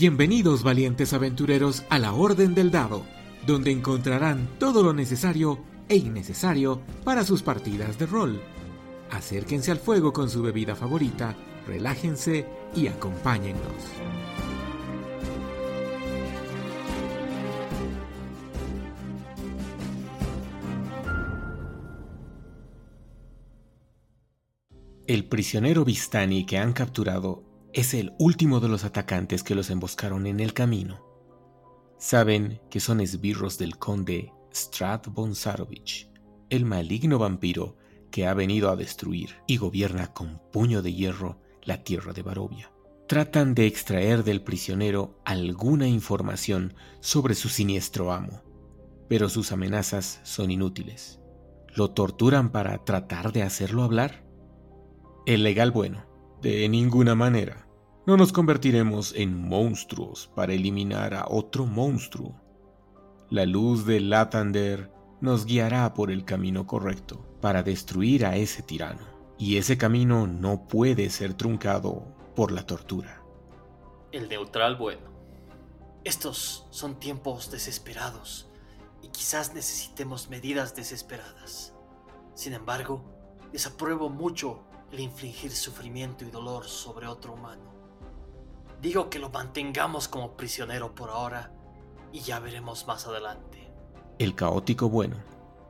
Bienvenidos valientes aventureros a la Orden del Dado, donde encontrarán todo lo necesario e innecesario para sus partidas de rol. Acérquense al fuego con su bebida favorita, relájense y acompáñennos. El prisionero Vistani que han capturado es el último de los atacantes que los emboscaron en el camino. Saben que son esbirros del conde Strad Bonsarovich, el maligno vampiro que ha venido a destruir y gobierna con puño de hierro la tierra de Barovia. Tratan de extraer del prisionero alguna información sobre su siniestro amo, pero sus amenazas son inútiles. ¿Lo torturan para tratar de hacerlo hablar? El legal bueno, de ninguna manera. No nos convertiremos en monstruos para eliminar a otro monstruo. La luz de Latander nos guiará por el camino correcto para destruir a ese tirano, y ese camino no puede ser truncado por la tortura. El neutral bueno. Estos son tiempos desesperados y quizás necesitemos medidas desesperadas. Sin embargo, desapruebo mucho el infligir sufrimiento y dolor sobre otro humano. Digo que lo mantengamos como prisionero por ahora y ya veremos más adelante. El caótico bueno.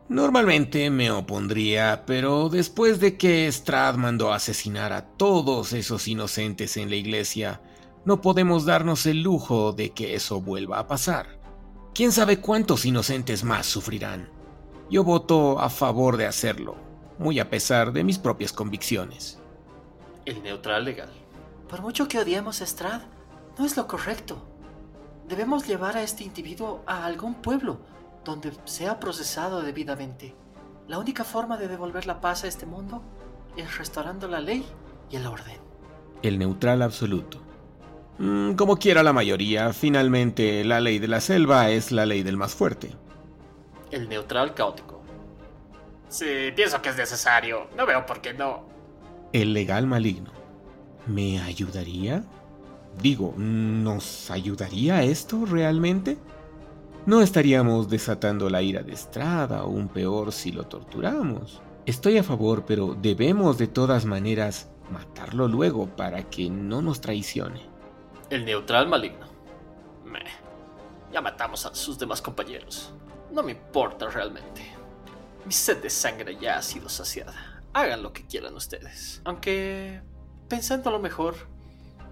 Normalmente me opondría, pero después de que Strad mandó asesinar a todos esos inocentes en la iglesia, no podemos darnos el lujo de que eso vuelva a pasar. ¿Quién sabe cuántos inocentes más sufrirán? Yo voto a favor de hacerlo, muy a pesar de mis propias convicciones. El neutral legal. Por mucho que odiemos a Strad, no es lo correcto. Debemos llevar a este individuo a algún pueblo donde sea procesado debidamente. La única forma de devolver la paz a este mundo es restaurando la ley y el orden. El neutral absoluto. Mm, como quiera la mayoría, finalmente la ley de la selva es la ley del más fuerte. El neutral caótico. Sí, pienso que es necesario. No veo por qué no. El legal maligno. ¿Me ayudaría? Digo, ¿nos ayudaría esto realmente? No estaríamos desatando la ira de Estrada, o aún peor si lo torturamos. Estoy a favor, pero debemos de todas maneras matarlo luego para que no nos traicione. El neutral maligno. Meh. Ya matamos a sus demás compañeros. No me importa realmente. Mi sed de sangre ya ha sido saciada. Hagan lo que quieran ustedes. Aunque, pensando lo mejor,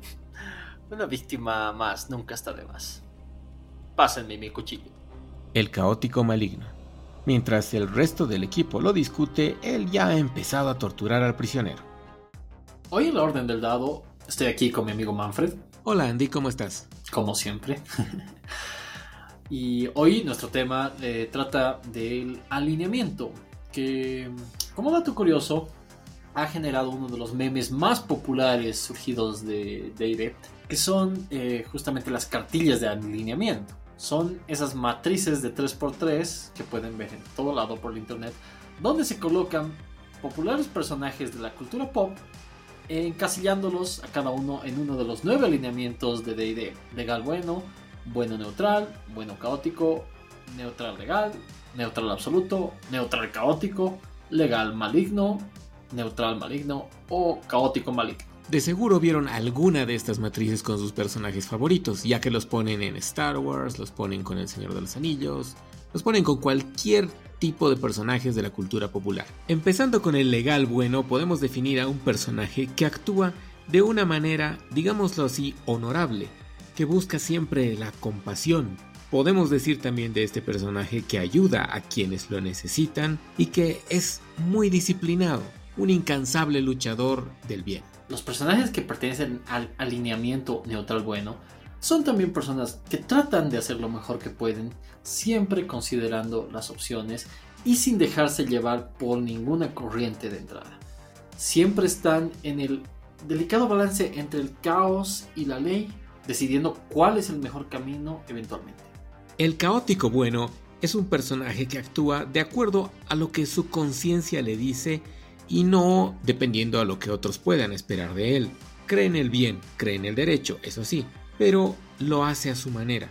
una víctima más nunca está de más. Pásenme mi cuchillo. El caótico maligno. Mientras el resto del equipo lo discute, él ya ha empezado a torturar al prisionero. Hoy en la Orden del Dado estoy aquí con mi amigo Manfred. Hola Andy, ¿cómo estás? Como siempre. Y hoy nuestro tema eh, trata del alineamiento, que como dato curioso ha generado uno de los memes más populares surgidos de D&D, que son eh, justamente las cartillas de alineamiento. Son esas matrices de 3x3 que pueden ver en todo lado por el internet, donde se colocan populares personajes de la cultura pop encasillándolos a cada uno en uno de los nueve alineamientos de D&D. Legal bueno, bueno neutral, bueno caótico, neutral legal, neutral absoluto, neutral caótico, legal maligno, neutral maligno o caótico maligno. De seguro vieron alguna de estas matrices con sus personajes favoritos, ya que los ponen en Star Wars, los ponen con El Señor de los Anillos, los ponen con cualquier tipo de personajes de la cultura popular. Empezando con el legal bueno, podemos definir a un personaje que actúa de una manera, digámoslo así, honorable, que busca siempre la compasión. Podemos decir también de este personaje que ayuda a quienes lo necesitan y que es muy disciplinado, un incansable luchador del bien. Los personajes que pertenecen al alineamiento neutral bueno son también personas que tratan de hacer lo mejor que pueden, siempre considerando las opciones y sin dejarse llevar por ninguna corriente de entrada. Siempre están en el delicado balance entre el caos y la ley decidiendo cuál es el mejor camino eventualmente. El caótico bueno es un personaje que actúa de acuerdo a lo que su conciencia le dice y no dependiendo a lo que otros puedan esperar de él. Cree en el bien, cree en el derecho, eso sí, pero lo hace a su manera.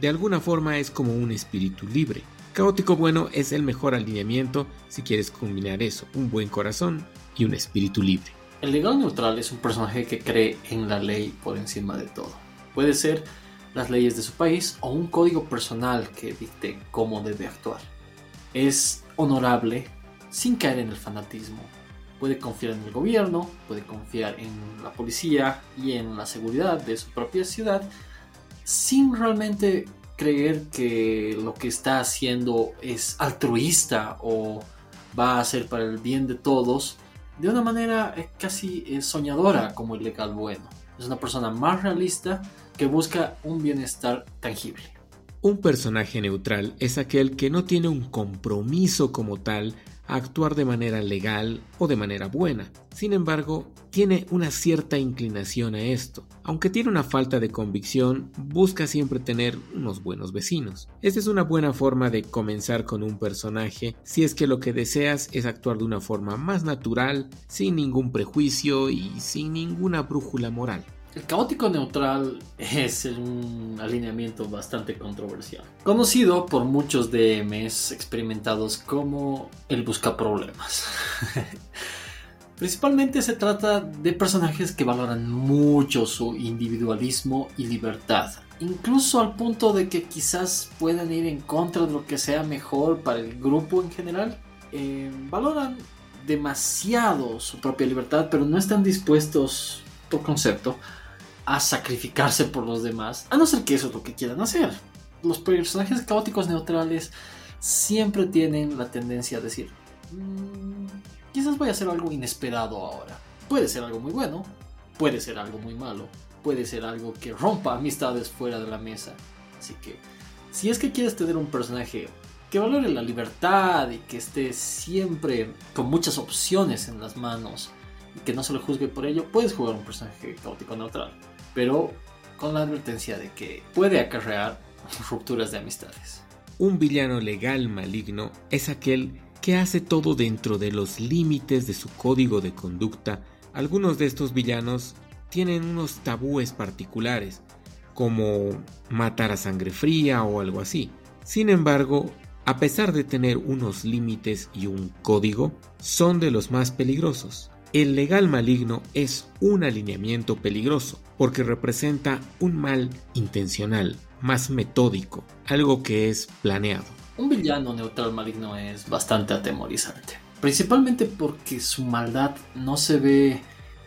De alguna forma es como un espíritu libre. Caótico bueno es el mejor alineamiento si quieres combinar eso, un buen corazón y un espíritu libre. El legal neutral es un personaje que cree en la ley por encima de todo. Puede ser las leyes de su país o un código personal que dicte cómo debe actuar. Es honorable sin caer en el fanatismo. Puede confiar en el gobierno, puede confiar en la policía y en la seguridad de su propia ciudad sin realmente creer que lo que está haciendo es altruista o va a ser para el bien de todos de una manera eh, casi eh, soñadora como el legal bueno. Es una persona más realista que busca un bienestar tangible. Un personaje neutral es aquel que no tiene un compromiso como tal actuar de manera legal o de manera buena. Sin embargo, tiene una cierta inclinación a esto. Aunque tiene una falta de convicción, busca siempre tener unos buenos vecinos. Esta es una buena forma de comenzar con un personaje si es que lo que deseas es actuar de una forma más natural, sin ningún prejuicio y sin ninguna brújula moral. El caótico neutral es un alineamiento bastante controversial, conocido por muchos DMs experimentados como el busca problemas. Principalmente se trata de personajes que valoran mucho su individualismo y libertad, incluso al punto de que quizás puedan ir en contra de lo que sea mejor para el grupo en general. Eh, valoran demasiado su propia libertad, pero no están dispuestos, por concepto, a sacrificarse por los demás, a no ser que eso es lo que quieran hacer. Los personajes caóticos neutrales siempre tienen la tendencia a decir, mm, quizás voy a hacer algo inesperado ahora. Puede ser algo muy bueno, puede ser algo muy malo, puede ser algo que rompa amistades fuera de la mesa. Así que, si es que quieres tener un personaje que valore la libertad y que esté siempre con muchas opciones en las manos que no se juzgue por ello, puedes jugar un personaje caótico neutral pero con la advertencia de que puede acarrear rupturas de amistades. Un villano legal maligno es aquel que hace todo dentro de los límites de su código de conducta. Algunos de estos villanos tienen unos tabúes particulares, como matar a sangre fría o algo así. Sin embargo, a pesar de tener unos límites y un código, son de los más peligrosos. El legal maligno es un alineamiento peligroso porque representa un mal intencional, más metódico, algo que es planeado. Un villano neutral maligno es bastante atemorizante, principalmente porque su maldad no se ve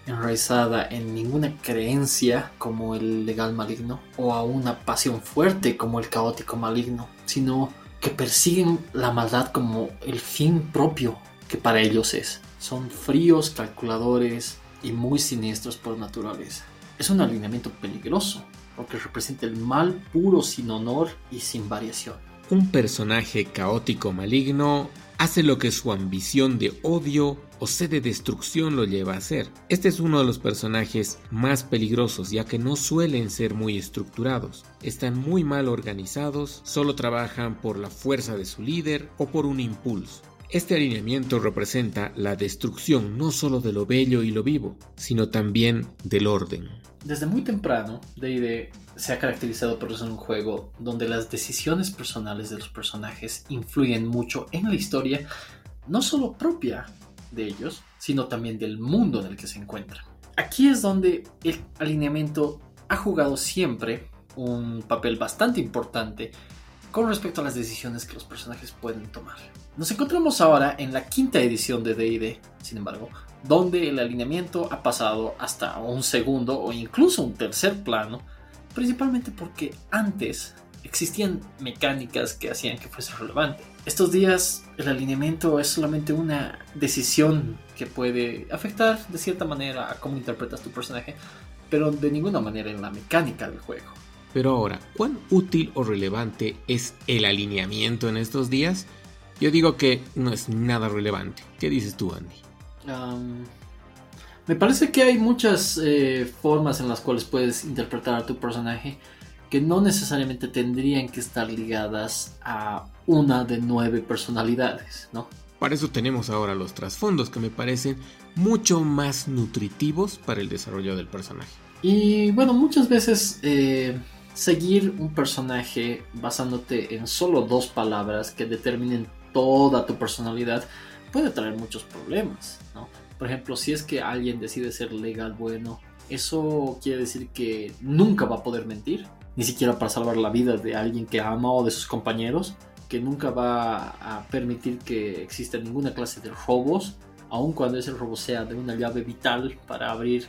enraizada en ninguna creencia como el legal maligno o a una pasión fuerte como el caótico maligno, sino que persiguen la maldad como el fin propio que para ellos es. Son fríos, calculadores y muy siniestros por naturaleza. Es un alineamiento peligroso, porque representa el mal puro sin honor y sin variación. Un personaje caótico maligno hace lo que su ambición de odio o sed de destrucción lo lleva a hacer. Este es uno de los personajes más peligrosos ya que no suelen ser muy estructurados, están muy mal organizados, solo trabajan por la fuerza de su líder o por un impulso. Este alineamiento representa la destrucción no solo de lo bello y lo vivo, sino también del orden. Desde muy temprano, D&D se ha caracterizado por ser un juego donde las decisiones personales de los personajes influyen mucho en la historia, no solo propia de ellos, sino también del mundo en el que se encuentran. Aquí es donde el alineamiento ha jugado siempre un papel bastante importante con respecto a las decisiones que los personajes pueden tomar. Nos encontramos ahora en la quinta edición de DD, sin embargo, donde el alineamiento ha pasado hasta un segundo o incluso un tercer plano, principalmente porque antes existían mecánicas que hacían que fuese relevante. Estos días el alineamiento es solamente una decisión que puede afectar de cierta manera a cómo interpretas tu personaje, pero de ninguna manera en la mecánica del juego. Pero ahora, ¿cuán útil o relevante es el alineamiento en estos días? Yo digo que no es nada relevante. ¿Qué dices tú, Andy? me parece que hay muchas eh, formas en las cuales puedes interpretar a tu personaje que no necesariamente tendrían que estar ligadas a una de nueve personalidades, ¿no? Para eso tenemos ahora los trasfondos que me parecen mucho más nutritivos para el desarrollo del personaje. Y bueno, muchas veces eh, seguir un personaje basándote en solo dos palabras que determinen toda tu personalidad puede traer muchos problemas, ¿no? Por ejemplo, si es que alguien decide ser legal bueno, eso quiere decir que nunca va a poder mentir, ni siquiera para salvar la vida de alguien que ama o de sus compañeros, que nunca va a permitir que exista ninguna clase de robos, aun cuando ese robo sea de una llave vital para abrir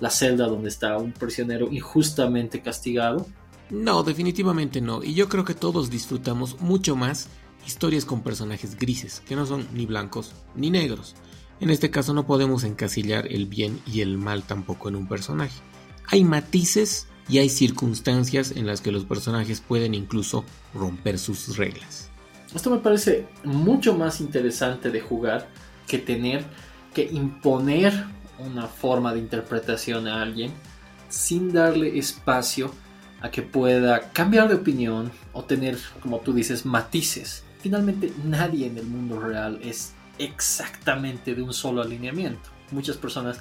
la celda donde está un prisionero injustamente castigado. No, definitivamente no, y yo creo que todos disfrutamos mucho más historias con personajes grises, que no son ni blancos ni negros. En este caso no podemos encasillar el bien y el mal tampoco en un personaje. Hay matices y hay circunstancias en las que los personajes pueden incluso romper sus reglas. Esto me parece mucho más interesante de jugar que tener que imponer una forma de interpretación a alguien sin darle espacio a que pueda cambiar de opinión o tener, como tú dices, matices. Finalmente nadie en el mundo real es exactamente de un solo alineamiento. Muchas personas,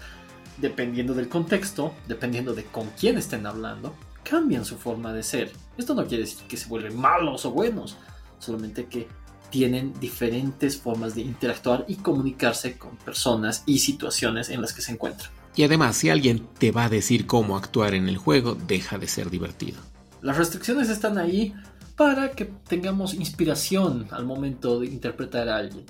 dependiendo del contexto, dependiendo de con quién estén hablando, cambian su forma de ser. Esto no quiere decir que se vuelven malos o buenos, solamente que tienen diferentes formas de interactuar y comunicarse con personas y situaciones en las que se encuentran. Y además, si alguien te va a decir cómo actuar en el juego, deja de ser divertido. Las restricciones están ahí para que tengamos inspiración al momento de interpretar a alguien.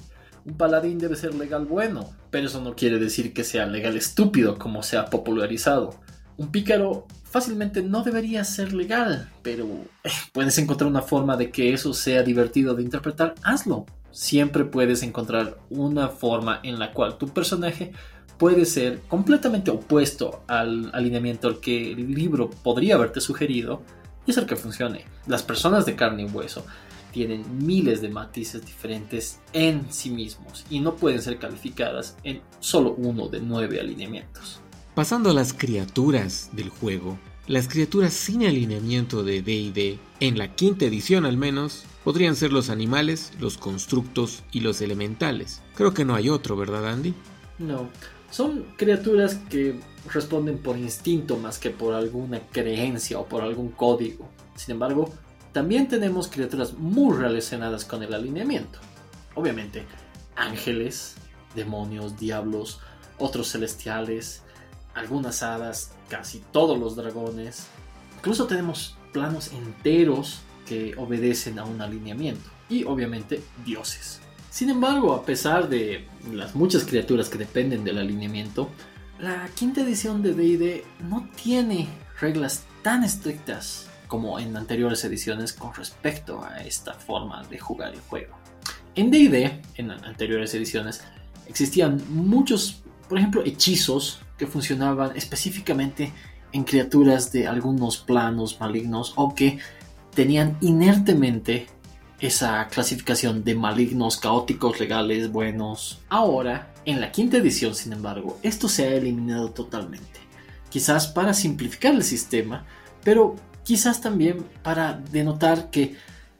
Un paladín debe ser legal bueno, pero eso no quiere decir que sea legal estúpido como se ha popularizado. Un pícaro fácilmente no debería ser legal, pero eh, puedes encontrar una forma de que eso sea divertido de interpretar, hazlo. Siempre puedes encontrar una forma en la cual tu personaje puede ser completamente opuesto al alineamiento al que el libro podría haberte sugerido y hacer que funcione. Las personas de carne y hueso tienen miles de matices diferentes en sí mismos y no pueden ser calificadas en solo uno de nueve alineamientos. Pasando a las criaturas del juego, las criaturas sin alineamiento de DD, en la quinta edición al menos, podrían ser los animales, los constructos y los elementales. Creo que no hay otro, ¿verdad Andy? No, son criaturas que responden por instinto más que por alguna creencia o por algún código. Sin embargo, también tenemos criaturas muy relacionadas con el alineamiento. Obviamente, ángeles, demonios, diablos, otros celestiales, algunas hadas, casi todos los dragones. Incluso tenemos planos enteros que obedecen a un alineamiento. Y obviamente dioses. Sin embargo, a pesar de las muchas criaturas que dependen del alineamiento, la quinta edición de DD no tiene reglas tan estrictas como en anteriores ediciones con respecto a esta forma de jugar el juego. En DD, en anteriores ediciones, existían muchos, por ejemplo, hechizos que funcionaban específicamente en criaturas de algunos planos malignos o que tenían inertemente esa clasificación de malignos, caóticos, legales, buenos. Ahora, en la quinta edición, sin embargo, esto se ha eliminado totalmente. Quizás para simplificar el sistema, pero quizás también para denotar que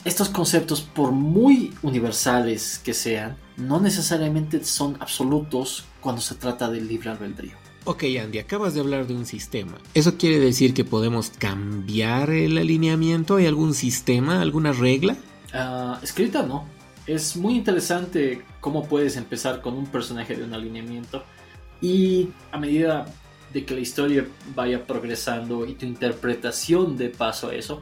estos conceptos, por muy universales que sean, no necesariamente son absolutos cuando se trata del libre albedrío. Ok Andy, acabas de hablar de un sistema. ¿Eso quiere decir que podemos cambiar el alineamiento? ¿Hay algún sistema, alguna regla? Uh, escrita no. Es muy interesante cómo puedes empezar con un personaje de un alineamiento y a medida de que la historia vaya progresando y tu interpretación de paso a eso,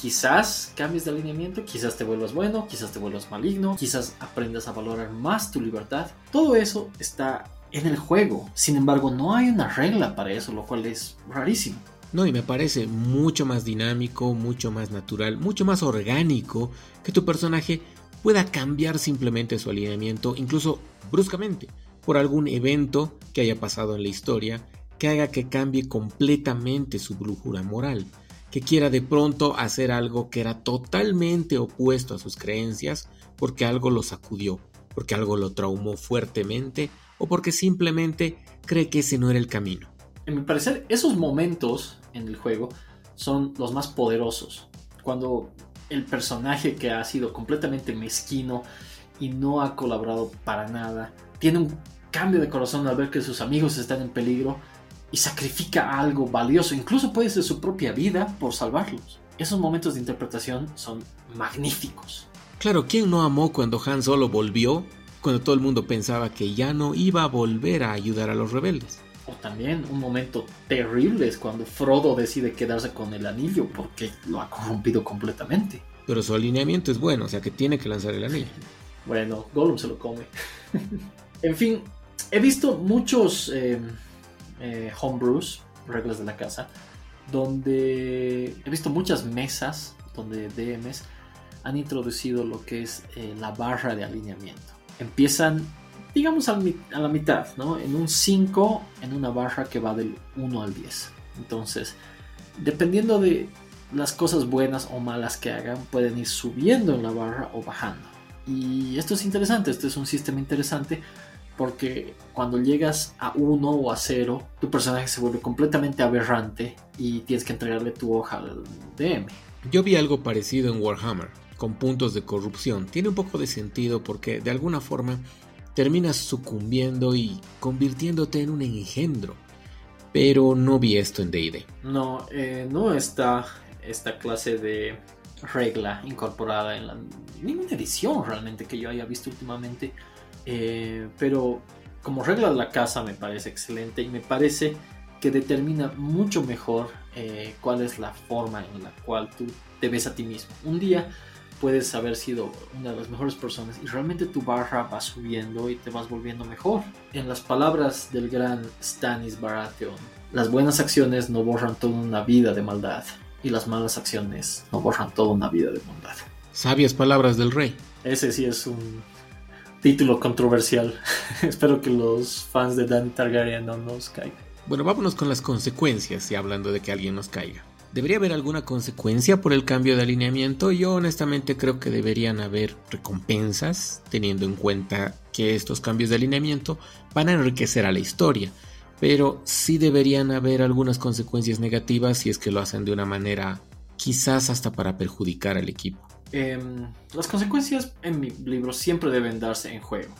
quizás cambies de alineamiento, quizás te vuelvas bueno, quizás te vuelvas maligno, quizás aprendas a valorar más tu libertad. Todo eso está en el juego. Sin embargo, no hay una regla para eso, lo cual es rarísimo. No, y me parece mucho más dinámico, mucho más natural, mucho más orgánico que tu personaje pueda cambiar simplemente su alineamiento, incluso bruscamente, por algún evento que haya pasado en la historia que haga que cambie completamente su brújula moral, que quiera de pronto hacer algo que era totalmente opuesto a sus creencias porque algo lo sacudió, porque algo lo traumó fuertemente o porque simplemente cree que ese no era el camino. En mi parecer, esos momentos en el juego son los más poderosos. Cuando el personaje que ha sido completamente mezquino y no ha colaborado para nada, tiene un cambio de corazón al ver que sus amigos están en peligro y sacrifica algo valioso, incluso puede ser su propia vida por salvarlos. Esos momentos de interpretación son magníficos. Claro, ¿quién no amó cuando Han Solo volvió? Cuando todo el mundo pensaba que ya no iba a volver a ayudar a los rebeldes. O también un momento terrible es cuando Frodo decide quedarse con el anillo porque lo ha corrompido completamente. Pero su alineamiento es bueno, o sea que tiene que lanzar el anillo. Bueno, Gollum se lo come. en fin, he visto muchos eh, eh, homebrews, reglas de la casa, donde he visto muchas mesas donde DMs han introducido lo que es eh, la barra de alineamiento. Empiezan, digamos, a, la mitad, ¿no? En un 5, en una barra que va del 1 al 10. Entonces, dependiendo de las cosas buenas o malas que hagan, pueden ir subiendo en la barra o bajando. Y esto es interesante, este es un sistema interesante porque cuando llegas a 1 o a 0, tu personaje se vuelve completamente aberrante y tienes que entregarle tu hoja al DM. Yo vi algo parecido en Warhammer, con puntos de corrupción. Tiene un poco de sentido porque de alguna forma terminas sucumbiendo y convirtiéndote en un engendro. Pero no vi esto en DD. No, eh, no está esta clase de regla incorporada en la, ninguna edición realmente que yo haya visto últimamente. Eh, pero como regla de la casa me parece excelente y me parece que determina mucho mejor eh, cuál es la forma en la cual tú te ves a ti mismo. Un día puedes haber sido una de las mejores personas y realmente tu barra va subiendo y te vas volviendo mejor. En las palabras del gran Stanis Baratheon, las buenas acciones no borran toda una vida de maldad y las malas acciones no borran toda una vida de bondad. Sabias palabras del rey. Ese sí es un título controversial. Espero que los fans de Danny Targaryen no nos caigan. Bueno, vámonos con las consecuencias y hablando de que alguien nos caiga. ¿Debería haber alguna consecuencia por el cambio de alineamiento? Yo honestamente creo que deberían haber recompensas, teniendo en cuenta que estos cambios de alineamiento van a enriquecer a la historia, pero sí deberían haber algunas consecuencias negativas si es que lo hacen de una manera quizás hasta para perjudicar al equipo. Em, las consecuencias en mi libro siempre deben darse en juego.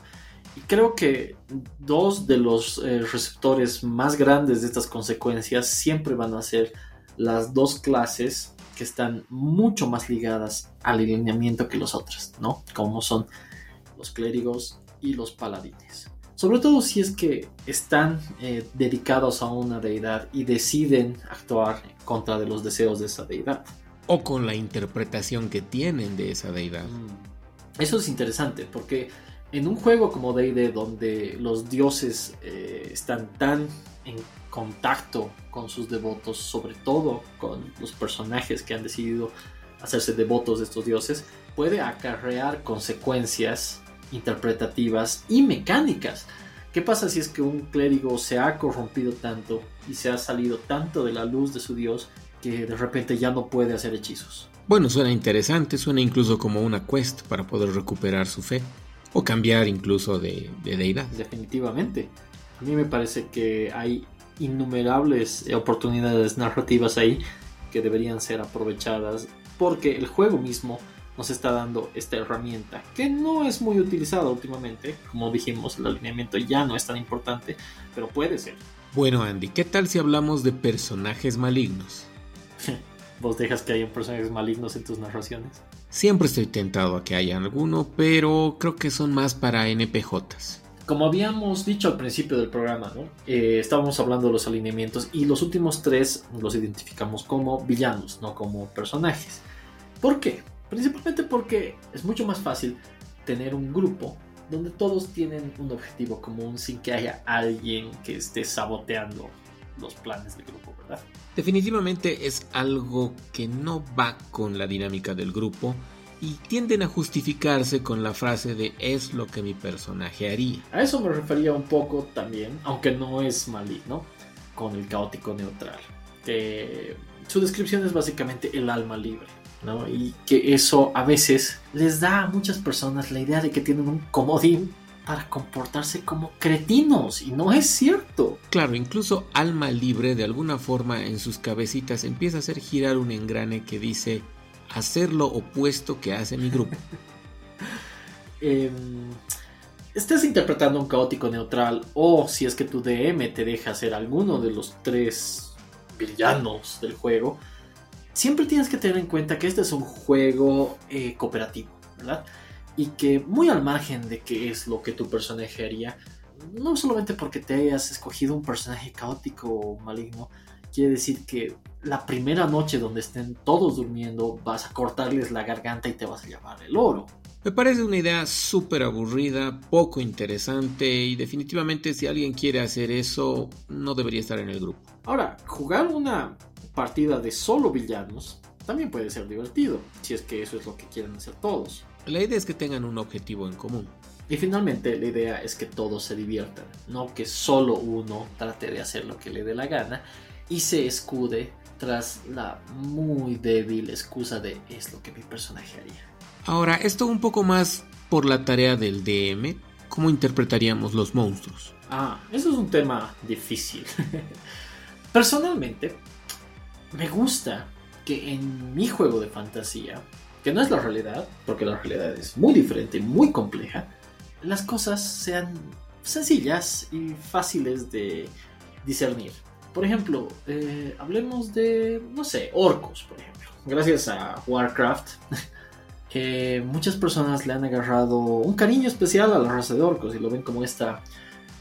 Y creo que dos de los eh, receptores más grandes de estas consecuencias siempre van a ser las dos clases que están mucho más ligadas al alineamiento que las otras, ¿no? Como son los clérigos y los paladines. Sobre todo si es que están eh, dedicados a una deidad y deciden actuar contra de los deseos de esa deidad o con la interpretación que tienen de esa deidad. Mm. Eso es interesante porque en un juego como D&D donde los dioses eh, están tan en contacto con sus devotos, sobre todo con los personajes que han decidido hacerse devotos de estos dioses, puede acarrear consecuencias interpretativas y mecánicas. ¿Qué pasa si es que un clérigo se ha corrompido tanto y se ha salido tanto de la luz de su dios que de repente ya no puede hacer hechizos. Bueno, suena interesante, suena incluso como una quest para poder recuperar su fe o cambiar incluso de, deidad. Definitivamente. A mí me parece que hay innumerables oportunidades narrativas ahí que deberían ser aprovechadas porque el juego mismo nos está dando esta herramienta que no es muy utilizada últimamente. Como dijimos, el alineamiento ya no es tan importante, pero puede ser. Bueno, Andy, ¿qué tal si hablamos de personajes malignos? ¿Vos dejas que haya personajes malignos en tus narraciones? Siempre estoy tentado a que haya alguno, pero creo que son más para NPJs. Como habíamos dicho al principio del programa, ¿no? Eh, estábamos hablando de los alineamientos y los últimos tres los identificamos como villanos, no como personajes. ¿Por qué? Principalmente porque es mucho más fácil tener un grupo donde todos tienen un objetivo común sin que haya alguien que esté saboteando los planes del grupo, ¿verdad? Definitivamente es algo que no va con la dinámica del grupo y tienden a justificarse con la frase de es lo que mi personaje haría. A eso me refería un poco también, aunque no es maligno, con el caótico neutral. Que su descripción es básicamente el alma libre. ¿no? Y que eso a veces les da a muchas personas la idea de que tienen un comodín para comportarse como cretinos y no es cierto. Claro, incluso Alma Libre de alguna forma en sus cabecitas empieza a hacer girar un engrane que dice hacer lo opuesto que hace mi grupo. Em, estés interpretando un caótico neutral o si es que tu DM te deja ser alguno de los tres villanos del juego, siempre tienes que tener en cuenta que este es un juego eh, cooperativo, ¿verdad? Y que muy al margen de qué es lo que tu personaje haría, no solamente porque te hayas escogido un personaje caótico o maligno, quiere decir que la primera noche donde estén todos durmiendo vas a cortarles la garganta y te vas a llevar el oro. Me parece una idea súper aburrida, poco interesante y definitivamente si alguien quiere hacer eso no debería estar en el grupo. Ahora, jugar una partida de solo villanos también puede ser divertido, si es que eso es lo que quieren hacer todos. La idea es que tengan un objetivo en común. Y finalmente la idea es que todos se diviertan, no que solo uno trate de hacer lo que le dé la gana y se escude tras la muy débil excusa de es lo que mi personaje haría. Ahora, esto un poco más por la tarea del DM, ¿cómo interpretaríamos los monstruos? Ah, eso es un tema difícil. Personalmente, me gusta que en mi juego de fantasía, que no es la realidad, porque la realidad es muy diferente, muy compleja, las cosas sean sencillas y fáciles de discernir. Por ejemplo, eh, hablemos de, no sé, orcos, por ejemplo. Gracias a Warcraft, muchas personas le han agarrado un cariño especial a la raza de orcos y lo ven como esta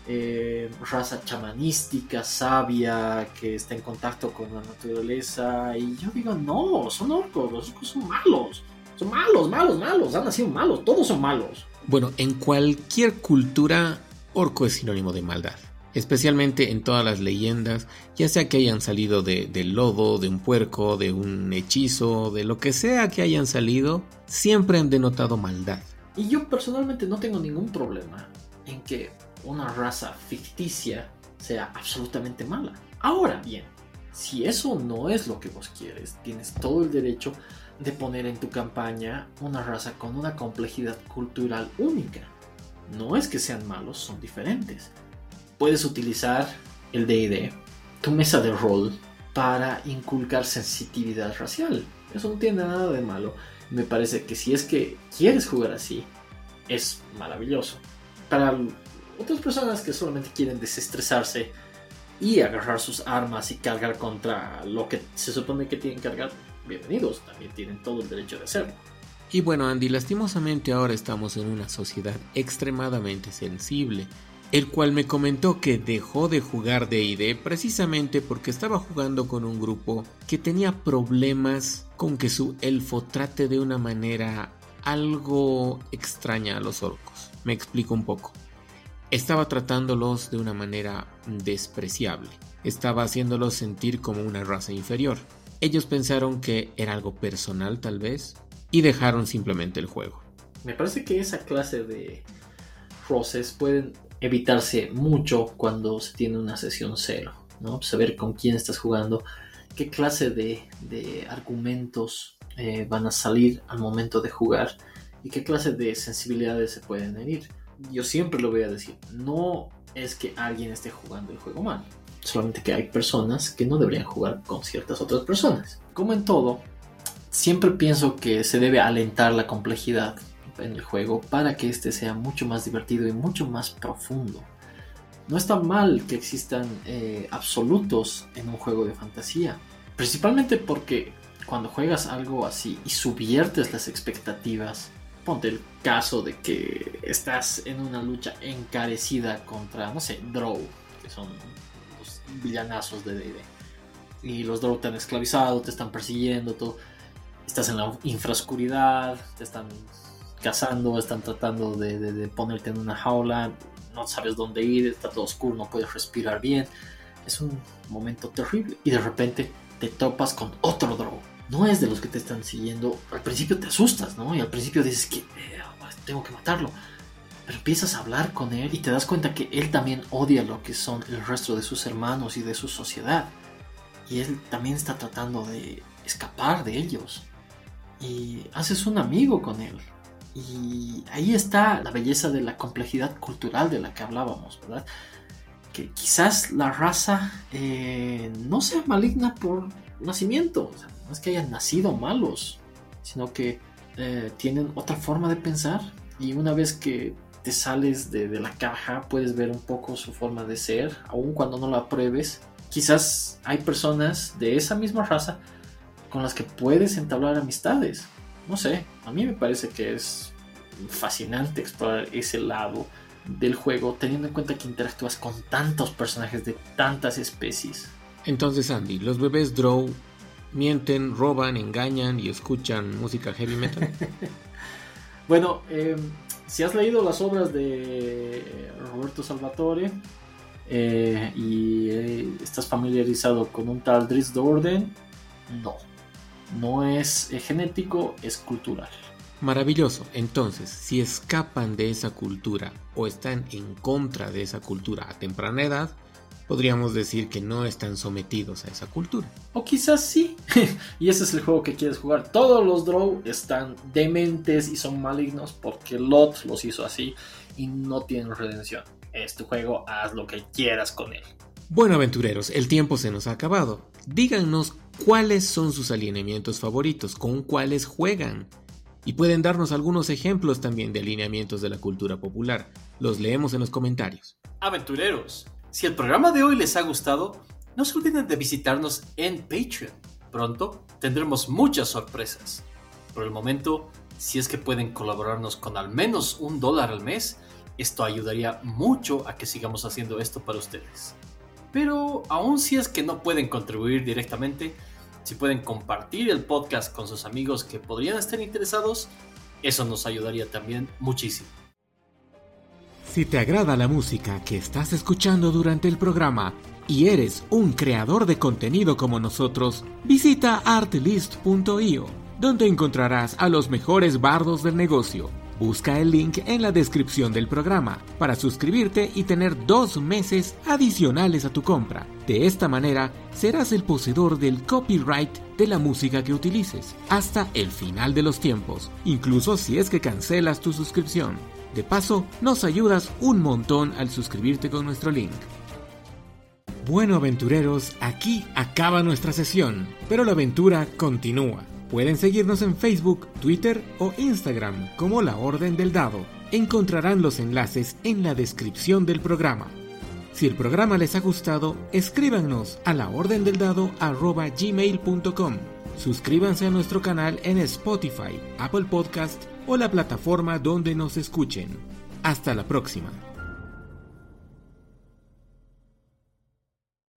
eh, raza chamanística, sabia, que está en contacto con la naturaleza. Y yo digo, no, son orcos, los orcos son malos. Son malos, malos, malos, han nacido malos, todos son malos. Bueno, en cualquier cultura, orco es sinónimo de maldad especialmente en todas las leyendas, ya sea que hayan salido de, del lodo, de un puerco, de un hechizo, de lo que sea que hayan salido, siempre han denotado maldad. Y yo personalmente no tengo ningún problema en que una raza ficticia sea absolutamente mala. Ahora bien, si eso no es lo que vos quieres, tienes todo el derecho de poner en tu campaña una raza con una complejidad cultural única. No es que sean malos, son diferentes puedes utilizar el DD, tu mesa de rol, para inculcar sensitividad racial. Eso no tiene nada de malo. Me parece que si es que quieres jugar así, es maravilloso. Para otras personas que solamente quieren desestresarse y agarrar sus armas y cargar contra lo que se supone que tienen que cargar, bienvenidos, también tienen todo el derecho de hacerlo. Y bueno, Andy, lastimosamente ahora estamos en una sociedad extremadamente sensible el cual me comentó que dejó de jugar DD precisamente porque estaba jugando con un grupo que tenía problemas con que su elfo trate de una manera algo extraña a los orcos. Me explico un poco. Estaba tratándolos de una manera despreciable. Estaba haciéndolos sentir como una raza inferior. Ellos pensaron que era algo personal tal vez y dejaron simplemente el juego. Me parece que esa clase de roces pueden evitarse mucho cuando se tiene una sesión cero, ¿no? Saber con quién estás jugando, qué clase de, argumentos eh, van a salir al momento de jugar y qué clase de sensibilidades se pueden herir. Yo siempre lo voy a decir, no es que alguien esté jugando el juego mal, solamente que hay personas que no deberían jugar con ciertas otras personas. Como en todo, siempre pienso que se debe alentar la complejidad en el juego para que este sea mucho más divertido y mucho más profundo. No está mal que existan eh, absolutos en un juego de fantasía, principalmente porque cuando juegas algo así y subviertes las expectativas, ponte el caso de que estás en una lucha encarecida contra, no sé, Drow, que son los villanazos de D&D. Y los Drow te han esclavizado, te están persiguiendo, todo. Estás en la infrascuridad, te están cazando, están tratando de, ponerte en una jaula, no sabes dónde ir, está todo oscuro, no puedes respirar bien. Es un momento terrible. Y de repente te topas con otro drogo. No es de los que te están siguiendo. Al principio te asustas, ¿no? Y al principio dices que eh, tengo que matarlo. Pero empiezas a hablar con él y te das cuenta que él también odia lo que son el resto de sus hermanos y de su sociedad. Y él también está tratando de escapar de ellos. Y haces un amigo con él. Y ahí está la belleza de la complejidad cultural de la que hablábamos, ¿verdad? Que quizás la raza eh, no sea maligna por nacimiento, no es que hayan nacido malos, sino que eh, tienen otra forma de pensar y una vez que te sales de, de, la caja, puedes ver un poco su forma de ser, aun cuando no la pruebes. Quizás hay personas de esa misma raza con las que puedes entablar amistades. No sé, a mí me parece que es fascinante explorar ese lado del juego, teniendo en cuenta que interactúas con tantos personajes de tantas especies. Entonces, Andy, ¿los bebés Drow mienten, roban, engañan y escuchan música heavy metal? bueno, eh, si has leído las obras de Roberto Salvatore eh, y eh, estás familiarizado con un tal Dries Orden, no. No es genético, es cultural. Maravilloso. Entonces, si escapan de esa cultura o están en contra de esa cultura a temprana edad, podríamos decir que no están sometidos a esa cultura. O quizás sí. y ese es el juego que quieres jugar. Todos los Drow están dementes y son malignos porque Lot los hizo así y no tienen redención. Es tu juego, haz lo que quieras con él. Bueno, aventureros, el tiempo se nos ha acabado. Díganos cuáles son sus alineamientos favoritos, con cuáles juegan. Y pueden darnos algunos ejemplos también de alineamientos de la cultura popular. Los leemos en los comentarios. Aventureros, si el programa de hoy les ha gustado, no se olviden de visitarnos en Patreon. Pronto tendremos muchas sorpresas. Por el momento, si es que pueden colaborarnos con al menos un dólar al mes, esto ayudaría mucho a que sigamos haciendo esto para ustedes. Pero aún si es que no pueden contribuir directamente, si pueden compartir el podcast con sus amigos que podrían estar interesados, eso nos ayudaría también muchísimo. Si te agrada la música que estás escuchando durante el programa y eres un creador de contenido como nosotros, visita artlist.io, donde encontrarás a los mejores bardos del negocio Busca el link en la descripción del programa para suscribirte y tener dos meses adicionales a tu compra. De esta manera, serás el poseedor del copyright de la música que utilices hasta el final de los tiempos, incluso si es que cancelas tu suscripción. De paso, nos ayudas un montón al suscribirte con nuestro link. Bueno aventureros, aquí acaba nuestra sesión, pero la aventura continúa. Pueden seguirnos en Facebook, Twitter o Instagram como La Orden del Dado. Encontrarán los enlaces en la descripción del programa. Si el programa les ha gustado, escríbanos a laordendeldado.gmail.com. Suscríbanse a nuestro canal en Spotify, Apple Podcast o la plataforma donde nos escuchen. Hasta la próxima.